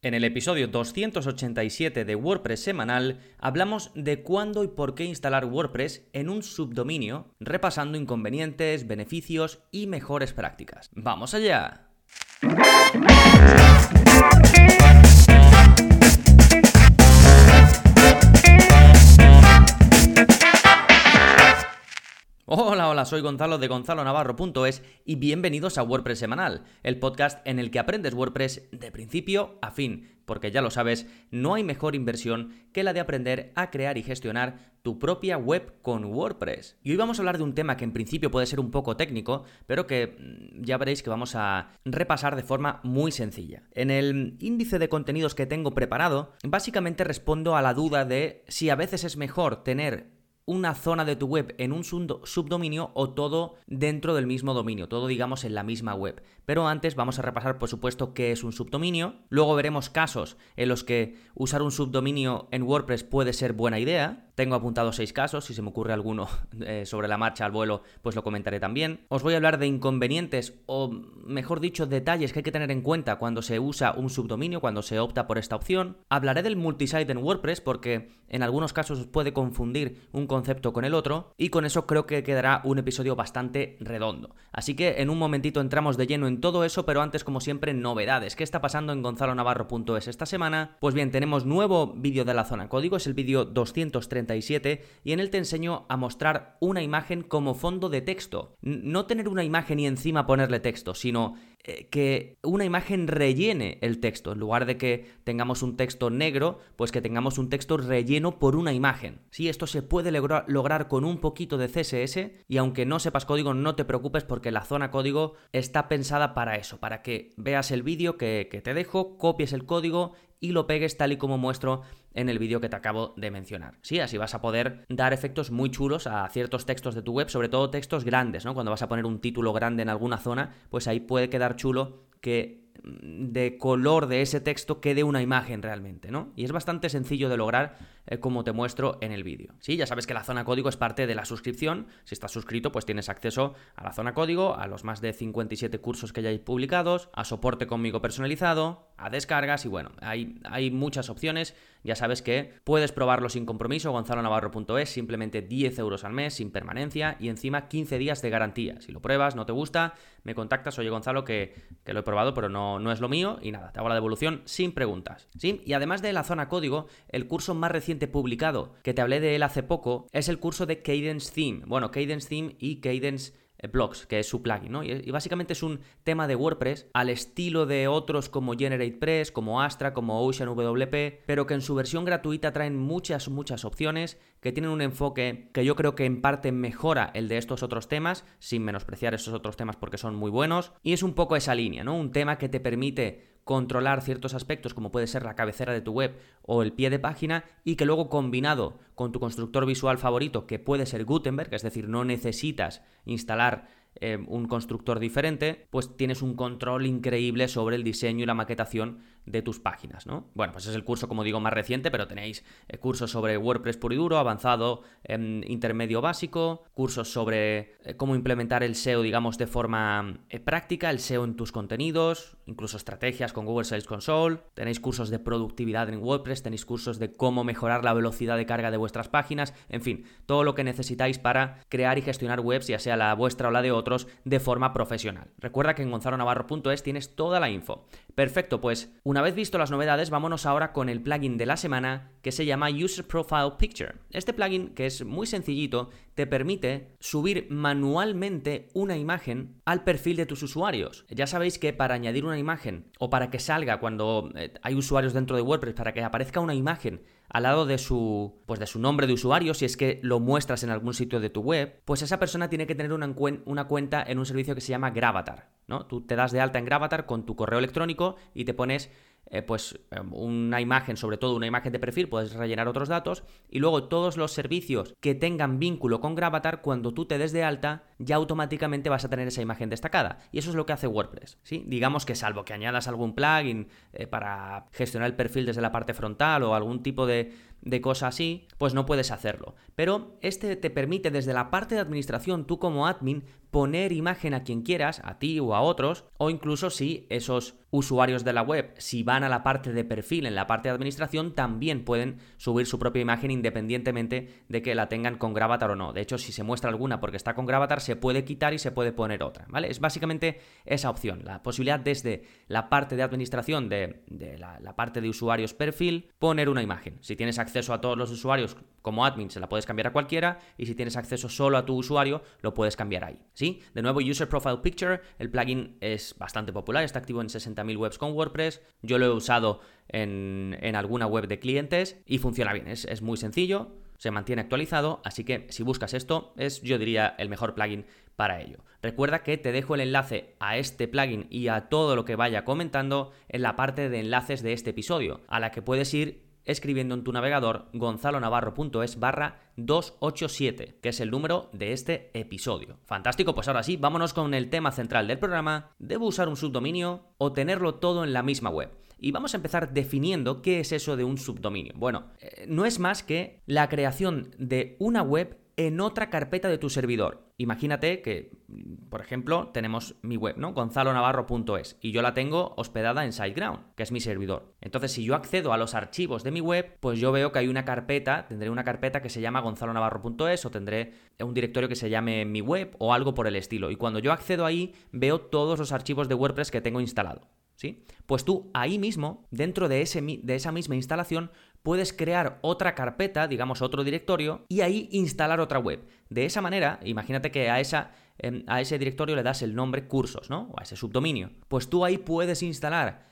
En el episodio 287 de WordPress semanal hablamos de cuándo y por qué instalar WordPress en un subdominio, repasando inconvenientes, beneficios y mejores prácticas. ¡Vamos allá! Hola, hola, soy Gonzalo de gonzalonavarro.es y bienvenidos a WordPress Semanal, el podcast en el que aprendes WordPress de principio a fin, porque ya lo sabes, no hay mejor inversión que la de aprender a crear y gestionar tu propia web con WordPress. Y hoy vamos a hablar de un tema que en principio puede ser un poco técnico, pero que mm, ya veréis que vamos a repasar de forma muy sencilla. En el índice de contenidos que tengo preparado, básicamente respondo a la duda de si a veces es mejor tener una zona de tu web en un subdominio o todo dentro del mismo dominio, todo digamos en la misma web. Pero antes vamos a repasar por supuesto qué es un subdominio, luego veremos casos en los que usar un subdominio en WordPress puede ser buena idea, tengo apuntado seis casos, si se me ocurre alguno eh, sobre la marcha al vuelo, pues lo comentaré también. Os voy a hablar de inconvenientes o, mejor dicho, detalles que hay que tener en cuenta cuando se usa un subdominio, cuando se opta por esta opción. Hablaré del multisite en WordPress porque en algunos casos os puede confundir un concepto con el otro y con eso creo que quedará un episodio bastante redondo. Así que en un momentito entramos de lleno en todo eso, pero antes como siempre novedades. ¿Qué está pasando en gonzalonavarro.es esta semana? Pues bien, tenemos nuevo vídeo de la zona código, es el vídeo 230 y en él te enseño a mostrar una imagen como fondo de texto. No tener una imagen y encima ponerle texto, sino que una imagen rellene el texto. En lugar de que tengamos un texto negro, pues que tengamos un texto relleno por una imagen. Sí, esto se puede lograr con un poquito de CSS y aunque no sepas código, no te preocupes porque la zona código está pensada para eso, para que veas el vídeo que, que te dejo, copies el código y lo pegues tal y como muestro en el vídeo que te acabo de mencionar. Sí, así vas a poder dar efectos muy chulos a ciertos textos de tu web, sobre todo textos grandes, ¿no? Cuando vas a poner un título grande en alguna zona, pues ahí puede quedar chulo que de color de ese texto quede una imagen realmente, ¿no? Y es bastante sencillo de lograr eh, como te muestro en el vídeo. Sí, ya sabes que la zona código es parte de la suscripción. Si estás suscrito, pues tienes acceso a la zona código, a los más de 57 cursos que ya hay publicados, a soporte conmigo personalizado, a descargas y bueno, hay, hay muchas opciones. Ya sabes que puedes probarlo sin compromiso, gonzalonavarro.es, simplemente 10 euros al mes, sin permanencia y encima 15 días de garantía. Si lo pruebas, no te gusta, me contactas, oye Gonzalo, que, que lo he probado, pero no, no es lo mío y nada, te hago la devolución sin preguntas. ¿sí? Y además de la zona código, el curso más reciente publicado, que te hablé de él hace poco, es el curso de Cadence Theme. Bueno, Cadence Theme y Cadence Blocks, que es su plugin, ¿no? Y, básicamente es un tema de WordPress al estilo de otros como GeneratePress, como Astra, como OceanWP, pero que en su versión gratuita traen muchas, muchas opciones, que tienen un enfoque que yo creo que en parte mejora el de estos otros temas, sin menospreciar esos otros temas porque son muy buenos, y es un poco esa línea, ¿no? Un tema que te permite controlar ciertos aspectos como puede ser la cabecera de tu web o el pie de página y que luego combinado con tu constructor visual favorito que puede ser Gutenberg, es decir, no necesitas instalar eh, un constructor diferente, pues tienes un control increíble sobre el diseño y la maquetación de tus páginas, ¿no? Bueno, pues es el curso, como digo, más reciente, pero tenéis eh, cursos sobre WordPress puro y duro, avanzado, em, intermedio básico, cursos sobre eh, cómo implementar el SEO, digamos, de forma práctica, el SEO en tus contenidos, incluso estrategias con Google Sales Console, tenéis cursos de productividad en WordPress, tenéis cursos de cómo mejorar la velocidad de carga de vuestras páginas, en fin, todo lo que necesitáis para crear y gestionar webs, ya sea la vuestra o la de otros, de forma profesional. Recuerda que en gonzalonavarro.es tienes toda la info. Perfecto, pues una vez visto las novedades, vámonos ahora con el plugin de la semana que se llama User Profile Picture. Este plugin, que es muy sencillito, te permite subir manualmente una imagen al perfil de tus usuarios. Ya sabéis que para añadir una imagen o para que salga cuando eh, hay usuarios dentro de WordPress, para que aparezca una imagen al lado de su, pues de su nombre de usuario, si es que lo muestras en algún sitio de tu web, pues esa persona tiene que tener una, una cuenta en un servicio que se llama Gravatar. ¿no? Tú te das de alta en Gravatar con tu correo electrónico y te pones eh, pues em, una imagen, sobre todo una imagen de perfil, puedes rellenar otros datos y luego todos los servicios que tengan vínculo con Gravatar, cuando tú te des de alta, ya automáticamente vas a tener esa imagen destacada. Y eso es lo que hace WordPress, ¿sí? Digamos que salvo que añadas algún plugin eh, para gestionar el perfil desde la parte frontal o algún tipo de, de cosa así, pues no puedes hacerlo. Pero este te permite desde la parte de administración, tú como admin, poner imagen a quien quieras, a ti o a otros, o incluso si esos usuarios de la web, si van a la parte de perfil en la parte de administración, también pueden subir su propia imagen independientemente de que la tengan con Gravatar o no. De hecho, si se muestra alguna porque está con Gravatar, se puede quitar y se puede poner otra, ¿vale? Es básicamente esa opción, la posibilidad desde la parte de administración de, la, la, parte de usuarios perfil, poner una imagen. Si tienes acceso a todos los usuarios como admin, se la puedes cambiar a cualquiera, y si tienes acceso solo a tu usuario, lo puedes cambiar ahí, ¿sí? De nuevo, User Profile Picture, el plugin es bastante popular, está activo en 60 mil webs con WordPress. Yo lo he usado en, alguna web de clientes y funciona bien. Es, es, muy sencillo, se mantiene actualizado, así que si buscas esto, es yo diría el mejor plugin para ello. Recuerda que te dejo el enlace a este plugin y a todo lo que vaya comentando en la parte de enlaces de este episodio, a la que puedes ir escribiendo en tu navegador gonzalonavarro.es barra 287, que es el número de este episodio. Fantástico, pues ahora sí, vámonos con el tema central del programa. ¿Debo usar un subdominio o tenerlo todo en la misma web? Y vamos a empezar definiendo qué es eso de un subdominio. Bueno, eh, no es más que la creación de una web en otra carpeta de tu servidor. Imagínate que, por ejemplo, tenemos mi web, ¿no? gonzalonavarro.es y yo la tengo hospedada en SiteGround, que es mi servidor. Entonces, si yo accedo a los archivos de mi web, pues yo veo que hay una carpeta, tendré una carpeta que se llama gonzalonavarro.es o tendré un directorio que se llame mi web o algo por el estilo. Y cuando yo accedo ahí, veo todos los archivos de WordPress que tengo instalado. ¿Sí? Pues tú ahí mismo, dentro de, ese, de esa misma instalación, puedes crear otra carpeta, digamos otro directorio, y ahí instalar otra web. De esa manera, imagínate que a, esa, em, a ese directorio le das el nombre cursos, ¿no? O a ese subdominio. Pues tú ahí puedes instalar,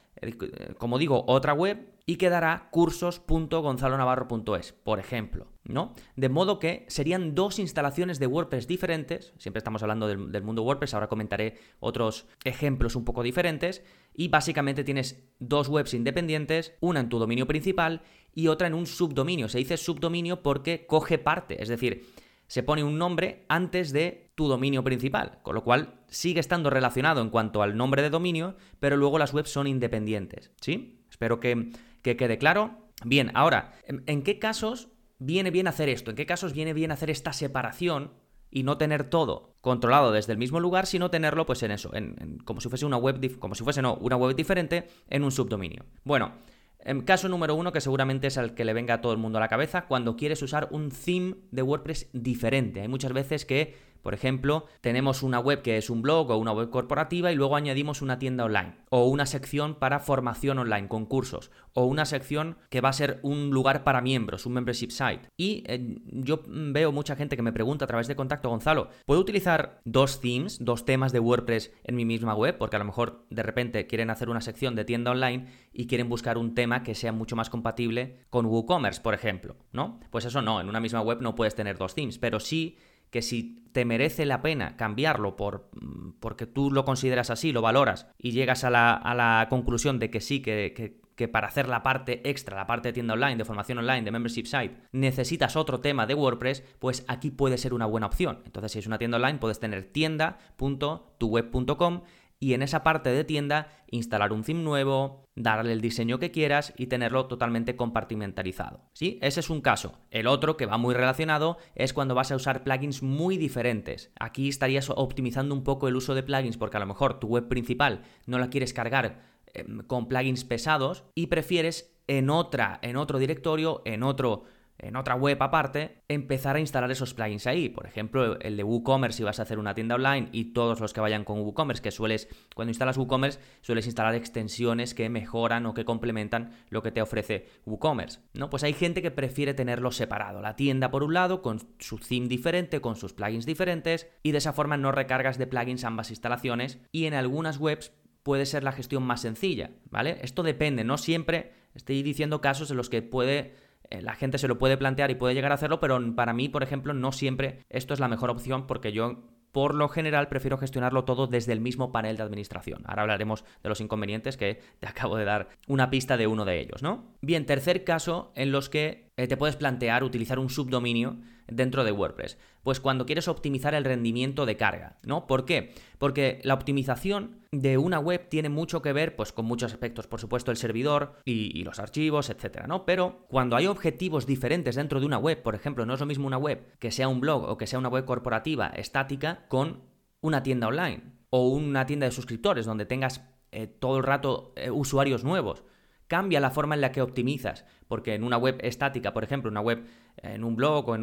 como digo, otra web y quedará cursos.gonzalonavarro.es, por ejemplo, ¿no? De modo que serían dos instalaciones de WordPress diferentes, siempre estamos hablando del, del, mundo WordPress, ahora comentaré otros ejemplos un poco diferentes, y básicamente tienes dos webs independientes, una en tu dominio principal y otra en un subdominio. Se dice subdominio porque coge parte, es decir, se pone un nombre antes de tu dominio principal, con lo cual sigue estando relacionado en cuanto al nombre de dominio, pero luego las webs son independientes, ¿sí? Espero que, quede claro. Bien, ahora, ¿en qué casos viene bien hacer esto? ¿En qué casos viene bien hacer esta separación y no tener todo controlado desde el mismo lugar, sino tenerlo pues en eso, en, como si fuese una web, como si fuese no, una web diferente en un subdominio. Bueno, en caso número uno, que seguramente es el que le venga a todo el mundo a la cabeza, cuando quieres usar un theme de WordPress diferente. Hay muchas veces que por ejemplo, tenemos una web que es un blog o una web corporativa y luego añadimos una tienda online o una sección para formación online, concursos o una sección que va a ser un lugar para miembros, un membership site. Y eh, yo veo mucha gente que me pregunta a través de contacto, Gonzalo, ¿puedo utilizar dos themes, dos temas de WordPress en mi misma web? Porque a lo mejor de repente quieren hacer una sección de tienda online y quieren buscar un tema que sea mucho más compatible con WooCommerce, por ejemplo, ¿no? Pues eso no, en una misma web no puedes tener dos themes, pero sí que si te merece la pena cambiarlo por, mm, porque tú lo consideras así, lo valoras y llegas a la, a la conclusión de que sí, que, que, para hacer la parte extra, la parte de tienda online, de formación online, de membership site, necesitas otro tema de WordPress, pues aquí puede ser una buena opción. Entonces, si es una tienda online, puedes tener tienda.tuweb.com y en esa parte de tienda instalar un theme nuevo, darle el diseño que quieras y tenerlo totalmente compartimentalizado. ¿Sí? Ese es un caso. El otro, que va muy relacionado, es cuando vas a usar plugins muy diferentes. Aquí estarías optimizando un poco el uso de plugins porque a lo mejor tu web principal no la quieres cargar em, con plugins pesados y prefieres en otra, en otro directorio, en otro en otra web aparte, empezar a instalar esos plugins ahí. Por ejemplo, el de WooCommerce si vas a hacer una tienda online y todos los que vayan con WooCommerce, que sueles, cuando instalas WooCommerce, sueles instalar extensiones que mejoran o que complementan lo que te ofrece WooCommerce. ¿no? Pues hay gente que prefiere tenerlo separado. La tienda por un lado, con su theme diferente, con sus plugins diferentes, y de esa forma no recargas de plugins ambas instalaciones. Y en algunas webs puede ser la gestión más sencilla, ¿vale? Esto depende, no siempre estoy diciendo casos en los que puede la gente se lo puede plantear y puede llegar a hacerlo, pero para mí, por ejemplo, no siempre esto es la mejor opción porque yo por lo general prefiero gestionarlo todo desde el mismo panel de administración. Ahora hablaremos de los inconvenientes que te acabo de dar una pista de uno de ellos, ¿no? Bien, tercer caso en los que eh, te puedes plantear utilizar un subdominio dentro de WordPress. Pues cuando quieres optimizar el rendimiento de carga, ¿no? ¿Por qué? Porque la optimización de una web tiene mucho que ver, pues con muchos aspectos, por supuesto, el servidor y, los archivos, etcétera, ¿no? Pero cuando hay objetivos diferentes dentro de una web, por ejemplo, no es lo mismo una web que sea un blog o que sea una web corporativa estática con una tienda online o una tienda de suscriptores donde tengas eh, todo el rato eh, usuarios nuevos. Cambia la forma en la que optimizas, porque en una web estática, por ejemplo, una web en un blog o en,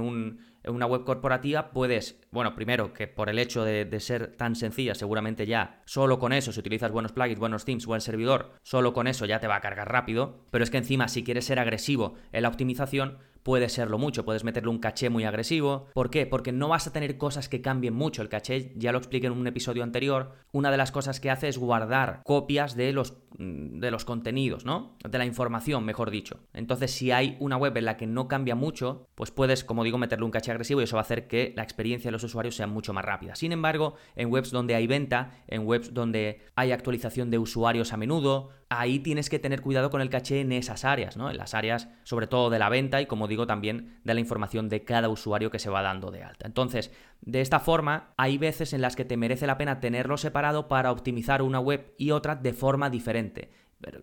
una web corporativa, puedes, bueno, primero que por el hecho de, de, ser tan sencilla, seguramente ya solo con eso, si utilizas buenos plugins, buenos themes, buen servidor, solo con eso ya te va a cargar rápido, pero es que encima si quieres ser agresivo en la optimización, puede serlo mucho, puedes meterle un caché muy agresivo. ¿Por qué? Porque no vas a tener cosas que cambien mucho. El caché, ya lo expliqué en un episodio anterior, una de las cosas que hace es guardar copias de los, mm, de los contenidos, ¿no? De la información, mejor dicho. Entonces, si hay una web en la que no cambia mucho, pues puedes, como digo, meterle un caché agresivo y eso va a hacer que la experiencia de los usuarios sea mucho más rápida. Sin embargo, en webs donde hay venta, en webs donde hay actualización de usuarios a menudo, ahí tienes que tener cuidado con el caché en esas áreas, ¿no? En las áreas, sobre todo de la venta y, como digo, también de la información de cada usuario que se va dando de alta. Entonces, de esta forma, hay veces en las que te merece la pena tenerlo separado para optimizar una web y otra de forma diferente.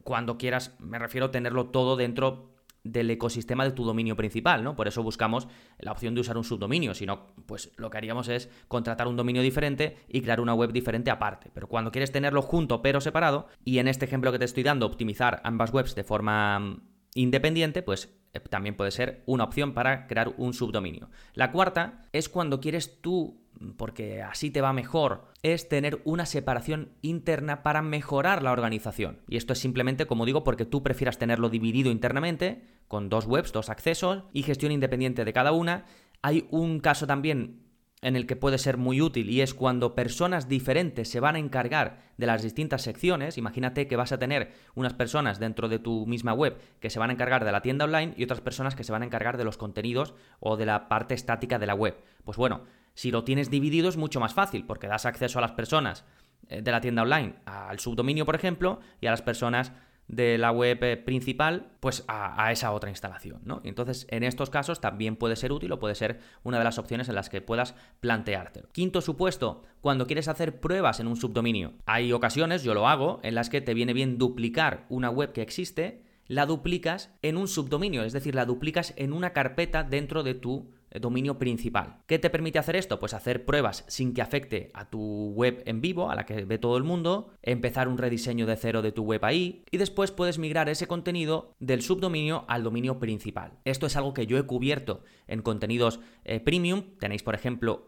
Cuando quieras, me refiero a tenerlo todo dentro del ecosistema de tu dominio principal, ¿no? Por eso buscamos la opción de usar un subdominio, si no, pues lo que haríamos es contratar un dominio diferente y crear una web diferente aparte. Pero cuando quieres tenerlo junto pero separado, y en este ejemplo que te estoy dando, optimizar ambas webs de forma independiente, pues eh, también puede ser una opción para crear un subdominio. La cuarta es cuando quieres tú, porque así te va mejor, es tener una separación interna para mejorar la organización. Y esto es simplemente, como digo, porque tú prefieras tenerlo dividido internamente, con dos webs, dos accesos y gestión independiente de cada una. Hay un caso también en el que puede ser muy útil y es cuando personas diferentes se van a encargar de las distintas secciones. Imagínate que vas a tener unas personas dentro de tu misma web que se van a encargar de la tienda online y otras personas que se van a encargar de los contenidos o de la parte estática de la web. Pues bueno, si lo tienes dividido es mucho más fácil porque das acceso a las personas eh, de la tienda online al subdominio, por ejemplo, y a las personas de la web eh, principal, pues a, esa otra instalación, ¿no? entonces, en estos casos también puede ser útil o puede ser una de las opciones en las que puedas planteártelo. Quinto supuesto, cuando quieres hacer pruebas en un subdominio. Hay ocasiones, yo lo hago, en las que te viene bien duplicar una web que existe, la duplicas en un subdominio, es decir, la duplicas en una carpeta dentro de tu dominio principal. ¿Qué te permite hacer esto? Pues hacer pruebas sin que afecte a tu web en vivo, a la que ve todo el mundo, empezar un rediseño de cero de tu web ahí y después puedes migrar ese contenido del subdominio al dominio principal. Esto es algo que yo he cubierto en contenidos eh, premium. Tenéis, por ejemplo,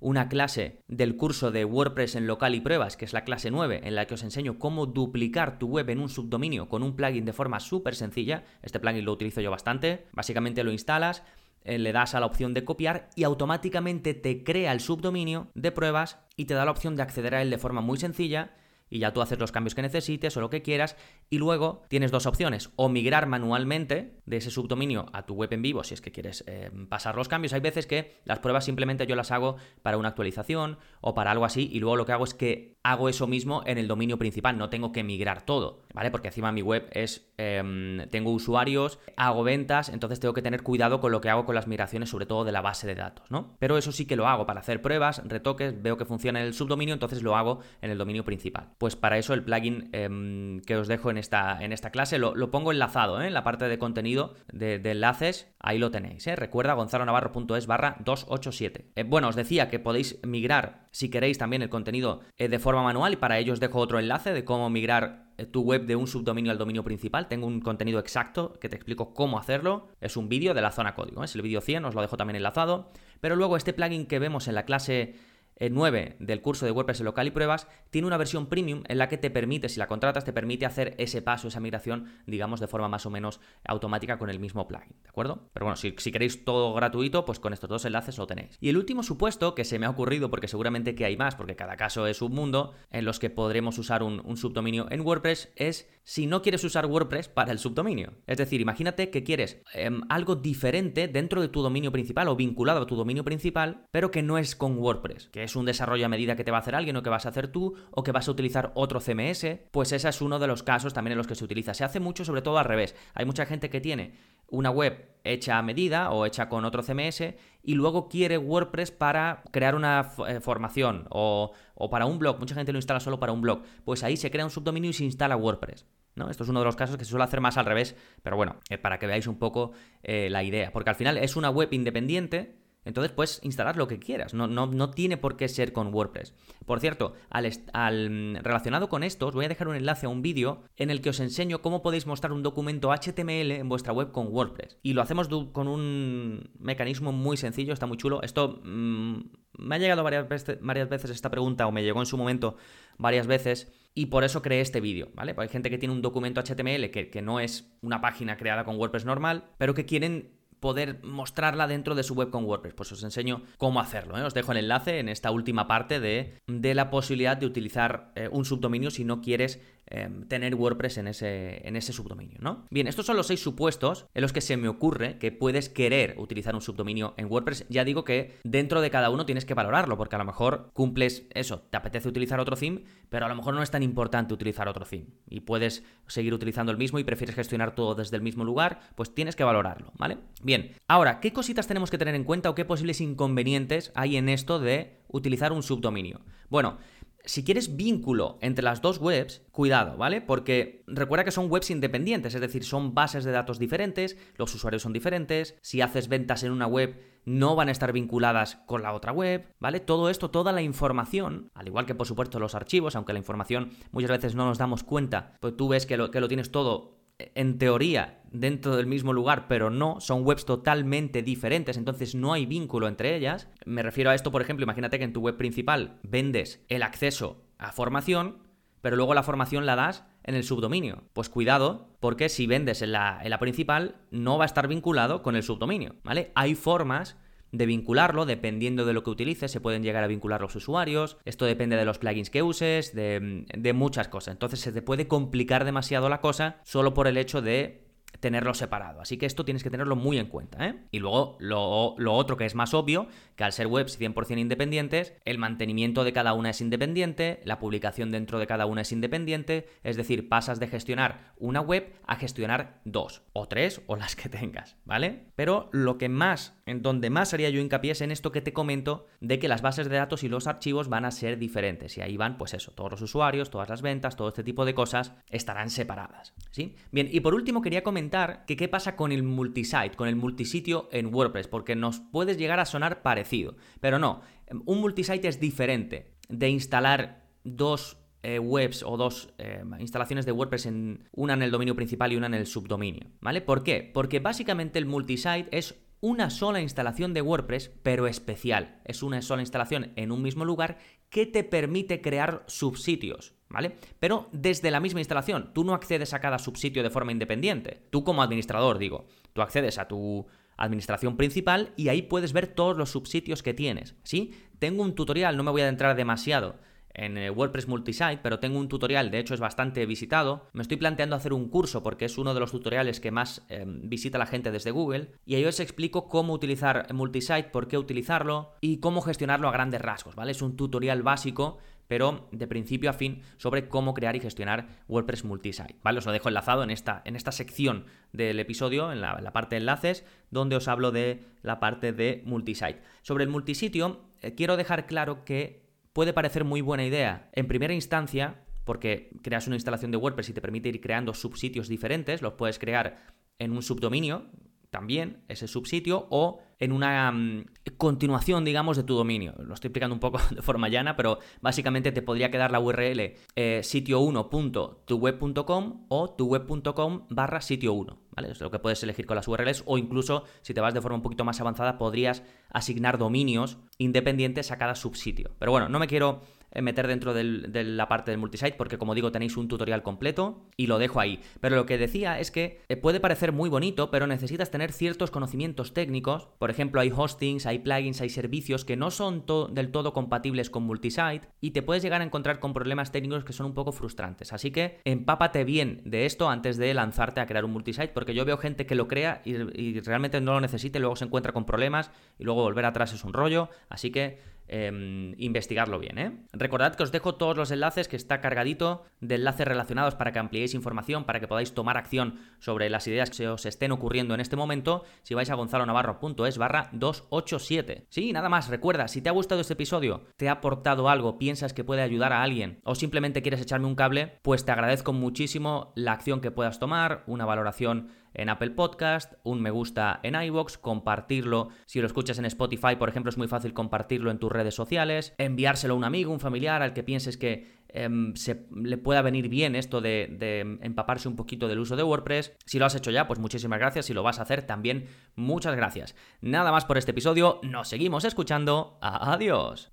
una clase del curso de WordPress en local y pruebas, que es la clase 9, en la que os enseño cómo duplicar tu web en un subdominio con un plugin de forma súper sencilla. Este plugin lo utilizo yo bastante. Básicamente lo instalas eh, le das a la opción de copiar y automáticamente te crea el subdominio de pruebas y te da la opción de acceder a él de forma muy sencilla y ya tú haces los cambios que necesites o lo que quieras y luego tienes dos opciones, o migrar manualmente de ese subdominio a tu web en vivo si es que quieres eh, pasar los cambios. Hay veces que las pruebas simplemente yo las hago para una actualización o para algo así y luego lo que hago es que hago eso mismo en el dominio principal, no tengo que migrar todo, ¿vale? Porque encima mi web es, em, tengo usuarios, hago ventas, entonces tengo que tener cuidado con lo que hago con las migraciones, sobre todo de la base de datos, ¿no? Pero eso sí que lo hago para hacer pruebas, retoques, veo que funciona en el subdominio, entonces lo hago en el dominio principal. Pues para eso el plugin em, que os dejo en esta, en esta clase lo, pongo enlazado ¿eh? en la parte de contenido de, enlaces, ahí lo tenéis. ¿eh? Recuerda gonzalonavarro.es barra 287. Eh, bueno, os decía que podéis migrar si queréis también el contenido de forma manual y para ello os dejo otro enlace de cómo migrar tu web de un subdominio al dominio principal. Tengo un contenido exacto que te explico cómo hacerlo. Es un vídeo de la zona código. Es el vídeo 100, os lo dejo también enlazado. Pero luego este plugin que vemos en la clase 9 del curso de WordPress local y pruebas tiene una versión premium en la que te permite, si la contratas, te permite hacer ese paso, esa migración, digamos, de forma más o menos automática con el mismo plugin, ¿de acuerdo? Pero bueno, si, queréis todo gratuito, pues con estos dos enlaces lo tenéis. Y el último supuesto que se me ha ocurrido, porque seguramente que hay más, porque cada caso es un mundo, en los que podremos usar un, subdominio en WordPress, es si no quieres usar WordPress para el subdominio. Es decir, imagínate que quieres em, algo diferente dentro de tu dominio principal o vinculado a tu dominio principal, pero que no es con WordPress, que es un desarrollo a medida que te va a hacer alguien o que vas a hacer tú o que vas a utilizar otro CMS, pues ese es uno de los casos también en los que se utiliza. Se hace mucho sobre todo al revés. Hay mucha gente que tiene una web hecha a medida o hecha con otro CMS y luego quiere WordPress para crear una eh, formación o, para un blog. Mucha gente lo instala solo para un blog. Pues ahí se crea un subdominio y se instala WordPress. ¿No? Esto es uno de los casos que se suele hacer más al revés, pero bueno, eh, para que veáis un poco eh, la idea. Porque al final es una web independiente Entonces puedes instalar lo que quieras, no, no, no tiene por qué ser con WordPress. Por cierto, al, al, relacionado con esto, os voy a dejar un enlace a un vídeo en el que os enseño cómo podéis mostrar un documento HTML en vuestra web con WordPress. Y lo hacemos con un mecanismo muy sencillo, está muy chulo. Esto mmm, me ha llegado varias veces, varias veces esta pregunta, o me llegó en su momento varias veces, y por eso creé este vídeo, ¿vale? Hay gente que tiene un documento HTML que, que no es una página creada con WordPress normal, pero que quieren poder mostrarla dentro de su web con WordPress. Pues os enseño cómo hacerlo. ¿eh? Os dejo el enlace en esta última parte de, de la posibilidad de utilizar eh, un subdominio si no quieres Em, tener WordPress en ese, en ese subdominio, ¿no? Bien, estos son los seis supuestos en los que se me ocurre que puedes querer utilizar un subdominio en WordPress. Ya digo que dentro de cada uno tienes que valorarlo, porque a lo mejor cumples eso, te apetece utilizar otro theme, pero a lo mejor no es tan importante utilizar otro theme y puedes seguir utilizando el mismo y prefieres gestionar todo desde el mismo lugar, pues tienes que valorarlo, ¿vale? Bien, ahora, ¿qué cositas tenemos que tener en cuenta o qué posibles inconvenientes hay en esto de utilizar un subdominio? Bueno, si quieres vínculo entre las dos webs, cuidado, ¿vale? Porque recuerda que son webs independientes, es decir, son bases de datos diferentes, los usuarios son diferentes, si haces ventas en una web no van a estar vinculadas con la otra web, ¿vale? Todo esto, toda la información, al igual que por supuesto los archivos, aunque la información muchas veces no nos damos cuenta, pues tú ves que lo, que lo tienes todo en teoría dentro del mismo lugar, pero no, son webs totalmente diferentes, entonces no hay vínculo entre ellas. Me refiero a esto, por ejemplo, imagínate que en tu web principal vendes el acceso a formación, pero luego la formación la das en el subdominio. Pues cuidado, porque si vendes en la, en la principal, no va a estar vinculado con el subdominio, ¿vale? Hay formas de vincularlo, dependiendo de lo que utilices, se pueden llegar a vincular los usuarios, esto depende de los plugins que uses, de, de muchas cosas. Entonces se te puede complicar demasiado la cosa solo por el hecho de tenerlo separado. Así que esto tienes que tenerlo muy en cuenta. ¿eh? Y luego lo, otro que es más obvio, que al ser webs 100% independientes, el mantenimiento de cada una es independiente, la publicación dentro de cada una es independiente, es decir, pasas de gestionar una web a gestionar dos o tres o las que tengas, ¿vale? Pero lo que más, en donde más haría yo hincapié es en esto que te comento de que las bases de datos y los archivos van a ser diferentes y ahí van, pues eso, todos los usuarios, todas las ventas, todo este tipo de cosas estarán separadas, ¿sí? Bien, y por último quería comentar que qué pasa con el multisite, con el multisitio en WordPress, porque nos puedes llegar a sonar parecido, pero no, un multisite es diferente de instalar dos eh, webs o dos eh, instalaciones de WordPress en una en el dominio principal y una en el subdominio, ¿vale? ¿Por qué? Porque básicamente el multisite es una sola instalación de WordPress, pero especial. Es una sola instalación en un mismo lugar que te permite crear subsitios. ¿Vale? Pero desde la misma instalación, tú no accedes a cada subsitio de forma independiente. Tú como administrador, digo, tú accedes a tu administración principal y ahí puedes ver todos los subsitios que tienes, ¿sí? Tengo un tutorial, no me voy a adentrar demasiado en eh, WordPress Multisite, pero tengo un tutorial, de hecho es bastante visitado. Me estoy planteando hacer un curso porque es uno de los tutoriales que más em, visita la gente desde Google y ahí os explico cómo utilizar Multisite, por qué utilizarlo y cómo gestionarlo a grandes rasgos, ¿vale? Es un tutorial básico pero de principio a fin sobre cómo crear y gestionar WordPress multisite. ¿Vale? Os lo dejo enlazado en esta, en esta sección del episodio, en la, parte de enlaces, donde os hablo de la parte de multisite. Sobre el multisitio, eh, quiero dejar claro que puede parecer muy buena idea en primera instancia, porque creas una instalación de WordPress y te permite ir creando subsitios diferentes, los puedes crear en un subdominio, también ese subsitio o en una mm, continuación, digamos, de tu dominio. Lo estoy explicando un poco de forma llana, pero básicamente te podría quedar la URL eh, sitio1.tuweb.com o tuweb.com barra sitio 1. ¿Vale? Es lo que puedes elegir con las URLs o incluso si te vas de forma un poquito más avanzada podrías asignar dominios independientes a cada subsitio. Pero bueno, no me quiero meter dentro de la parte del multisite porque como digo tenéis un tutorial completo y lo dejo ahí. Pero lo que decía es que eh, puede parecer muy bonito pero necesitas tener ciertos conocimientos técnicos. Por ejemplo hay hostings, hay plugins, hay servicios que no son del todo compatibles con multisite y te puedes llegar a encontrar con problemas técnicos que son un poco frustrantes. Así que empápate bien de esto antes de lanzarte a crear un multisite porque yo veo gente que lo crea y, y realmente no lo necesita y luego se encuentra con problemas y luego volver atrás es un rollo. Así que em, investigarlo bien. ¿eh? Recordad que os dejo todos los enlaces que está cargadito de enlaces relacionados para que ampliéis información, para que podáis tomar acción sobre las ideas que se os estén ocurriendo en este momento si vais a gonzalonavarro.es barra 287. Sí, nada más, recuerda, si te ha gustado este episodio, te ha aportado algo, piensas que puede ayudar a alguien o simplemente quieres echarme un cable, pues te agradezco muchísimo la acción que puedas tomar, una valoración en Apple Podcast, un me gusta en iBox, compartirlo. Si lo escuchas en Spotify, por ejemplo, es muy fácil compartirlo en tus redes sociales, enviárselo a un amigo, un familiar al que pienses que em, se, le pueda venir bien esto de, de, empaparse un poquito del uso de WordPress. Si lo has hecho ya, pues muchísimas gracias. Si lo vas a hacer, también muchas gracias. Nada más por este episodio. Nos seguimos escuchando. Adiós.